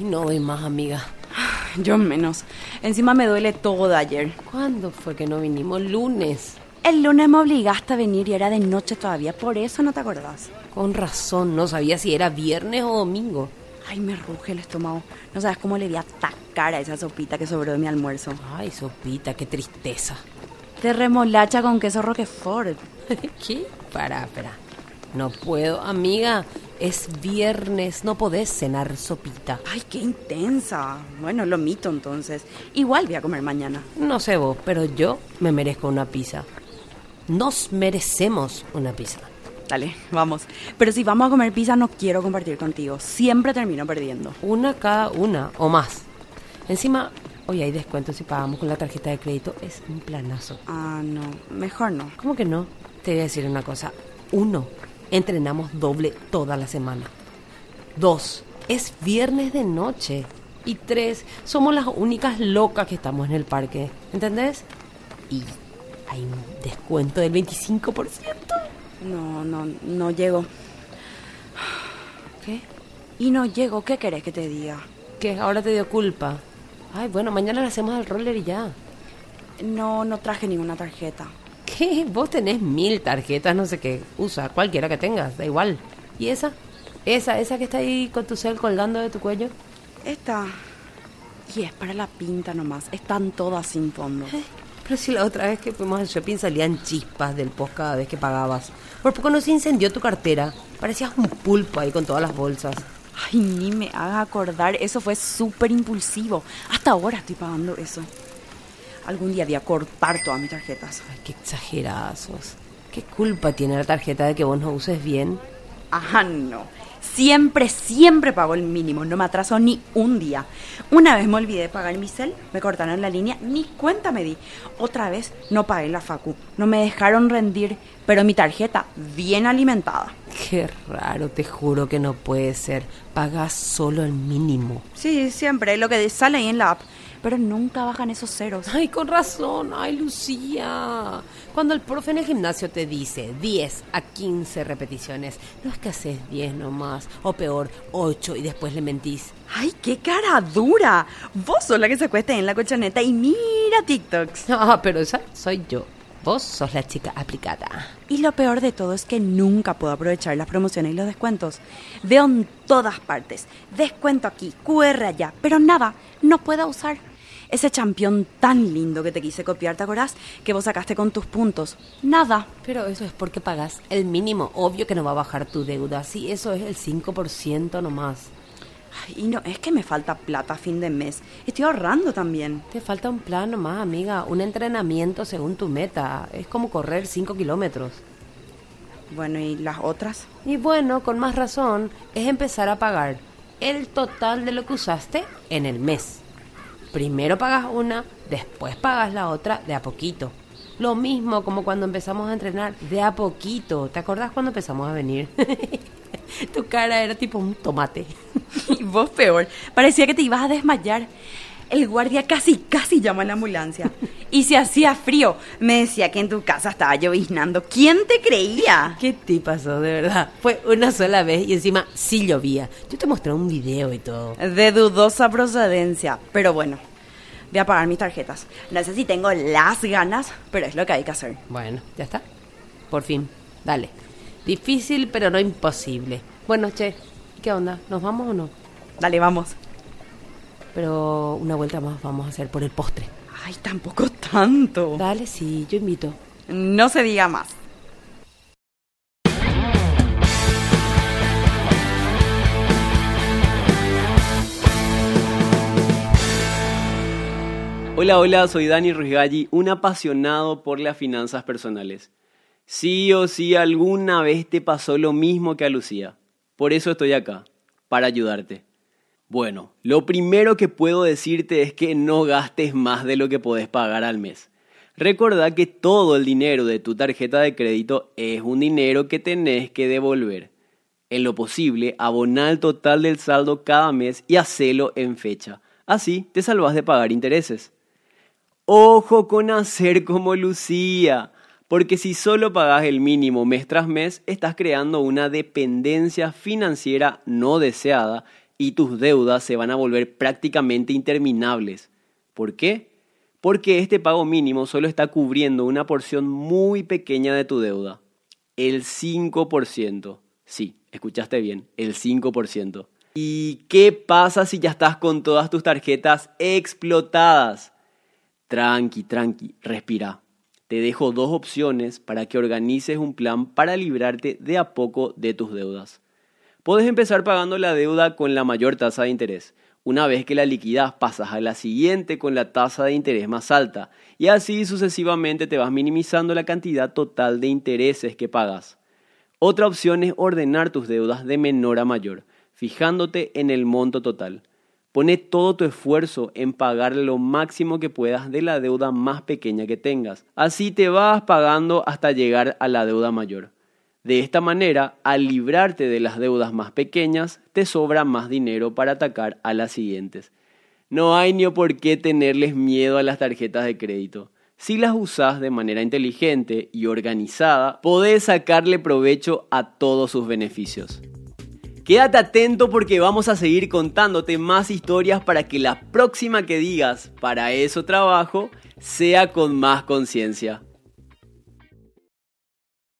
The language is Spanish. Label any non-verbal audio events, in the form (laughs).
no doy más, amiga. Yo menos. Encima me duele todo de ayer. ¿Cuándo fue que no vinimos? Lunes. El lunes me obligaste a venir y era de noche todavía, por eso no te acordás. Con razón, no sabía si era viernes o domingo. Ay, me ruge el estómago. No sabes cómo le di a atacar a esa sopita que sobró de mi almuerzo. Ay, sopita, qué tristeza. De remolacha con queso roquefort. (laughs) ¿Qué? Para, espera. No puedo, amiga. Es viernes, no podés cenar sopita. Ay, qué intensa. Bueno, lo mito entonces. Igual voy a comer mañana. No sé vos, pero yo me merezco una pizza. Nos merecemos una pizza. Dale, vamos. Pero si vamos a comer pizza no quiero compartir contigo. Siempre termino perdiendo. Una cada una o más. Encima, hoy hay descuento si pagamos con la tarjeta de crédito. Es un planazo. Ah, no. Mejor no. ¿Cómo que no? Te voy a decir una cosa. Uno, entrenamos doble toda la semana. Dos, es viernes de noche. Y tres, somos las únicas locas que estamos en el parque. ¿Entendés? Y hay un descuento del 25%. No, no, no llego. ¿Qué? Y no llego, ¿qué querés que te diga? ¿Qué? Ahora te dio culpa. Ay, bueno, mañana le hacemos el roller y ya. No, no traje ninguna tarjeta. ¿Qué? Vos tenés mil tarjetas, no sé qué. Usa cualquiera que tengas, da igual. ¿Y esa? ¿Esa, esa que está ahí con tu cel colgando de tu cuello? Esta. Y es para la pinta nomás. Están todas sin fondo. Eh, Pero si la otra vez que fuimos al shopping salían chispas del post cada vez que pagabas. Por poco no se incendió tu cartera. Parecías un pulpo ahí con todas las bolsas. Ay, ni me haga acordar. Eso fue súper impulsivo. Hasta ahora estoy pagando eso. Algún día voy a cortar todas mis tarjetas. Ay, qué exagerada sos. ¿Qué culpa tiene la tarjeta de que vos no uses bien? Ajá, no. Siempre, siempre pago el mínimo. No me atraso ni un día. Una vez me olvidé de pagar mi cel, me cortaron la línea, ni cuenta me di. Otra vez no pagué la facu. No me dejaron rendir, pero mi tarjeta bien alimentada. Qué raro, te juro que no puede ser. Pagas solo el mínimo. Sí, siempre, lo que sale ahí en la app. Pero nunca bajan esos ceros. Ay, con razón. Ay, Lucía. Cuando el profe en el gimnasio te dice 10 a 15 repeticiones, no es que haces 10 nomás, o peor, 8 y después le mentís. ¡Ay, qué cara dura! Vos sos la que se acuesta en la colchoneta y mira TikToks. Ah, pero esa soy yo. Vos sos la chica aplicada. Y lo peor de todo es que nunca puedo aprovechar las promociones y los descuentos. Veo en todas partes. Descuento aquí, QR allá, pero nada, no puedo usar. Ese campeón tan lindo que te quise copiar, ¿te acordás? Que vos sacaste con tus puntos. Nada. Pero eso es porque pagas el mínimo. Obvio que no va a bajar tu deuda. Sí, eso es el 5% nomás. Ay, y no, es que me falta plata a fin de mes. Estoy ahorrando también. Te falta un plan nomás, amiga. Un entrenamiento según tu meta. Es como correr 5 kilómetros. Bueno, ¿y las otras? Y bueno, con más razón, es empezar a pagar el total de lo que usaste en el mes. Primero pagas una, después pagas la otra de a poquito. Lo mismo como cuando empezamos a entrenar de a poquito. ¿Te acordás cuando empezamos a venir? (laughs) tu cara era tipo un tomate. (laughs) Y vos peor. Parecía que te ibas a desmayar. El guardia casi, casi llamó a la ambulancia. Y si hacía frío, me decía que en tu casa estaba lloviznando. ¿Quién te creía? ¿Qué te pasó, de verdad? Fue una sola vez y encima sí llovía. Yo te mostré un video y todo. De dudosa procedencia. Pero bueno, voy a pagar mis tarjetas. No sé si tengo las ganas, pero es lo que hay que hacer. Bueno, ya está. Por fin, dale. Difícil, pero no imposible. Bueno, che, ¿qué onda? ¿Nos vamos o no? Dale, vamos. Pero una vuelta más vamos a hacer por el postre. Ay, tampoco tanto. Dale, sí, yo invito. No se diga más. Hola, hola, soy Dani Ruigalli, un apasionado por las finanzas personales. Sí o sí alguna vez te pasó lo mismo que a Lucía. Por eso estoy acá, para ayudarte. Bueno, lo primero que puedo decirte es que no gastes más de lo que podés pagar al mes. Recordá que todo el dinero de tu tarjeta de crédito es un dinero que tenés que devolver. En lo posible, abona el total del saldo cada mes y hacelo en fecha. Así te salvas de pagar intereses. Ojo con hacer como Lucía, porque si solo pagas el mínimo mes tras mes, estás creando una dependencia financiera no deseada y tus deudas se van a volver prácticamente interminables. ¿Por qué? Porque este pago mínimo solo está cubriendo una porción muy pequeña de tu deuda, el 5%. Sí, escuchaste bien, el 5%. ¿Y qué pasa si ya estás con todas tus tarjetas explotadas? Tranqui, tranqui, respira. Te dejo dos opciones para que organices un plan para librarte de a poco de tus deudas. Puedes empezar pagando la deuda con la mayor tasa de interés. Una vez que la liquidas pasas a la siguiente con la tasa de interés más alta y así sucesivamente te vas minimizando la cantidad total de intereses que pagas. Otra opción es ordenar tus deudas de menor a mayor fijándote en el monto total. Pone todo tu esfuerzo en pagar lo máximo que puedas de la deuda más pequeña que tengas. Así te vas pagando hasta llegar a la deuda mayor. De esta manera, al librarte de las deudas más pequeñas, te sobra más dinero para atacar a las siguientes. No hay ni por qué tenerles miedo a las tarjetas de crédito. Si las usas de manera inteligente y organizada, podés sacarle provecho a todos sus beneficios. Quédate atento porque vamos a seguir contándote más historias para que la próxima que digas para eso trabajo sea con más conciencia.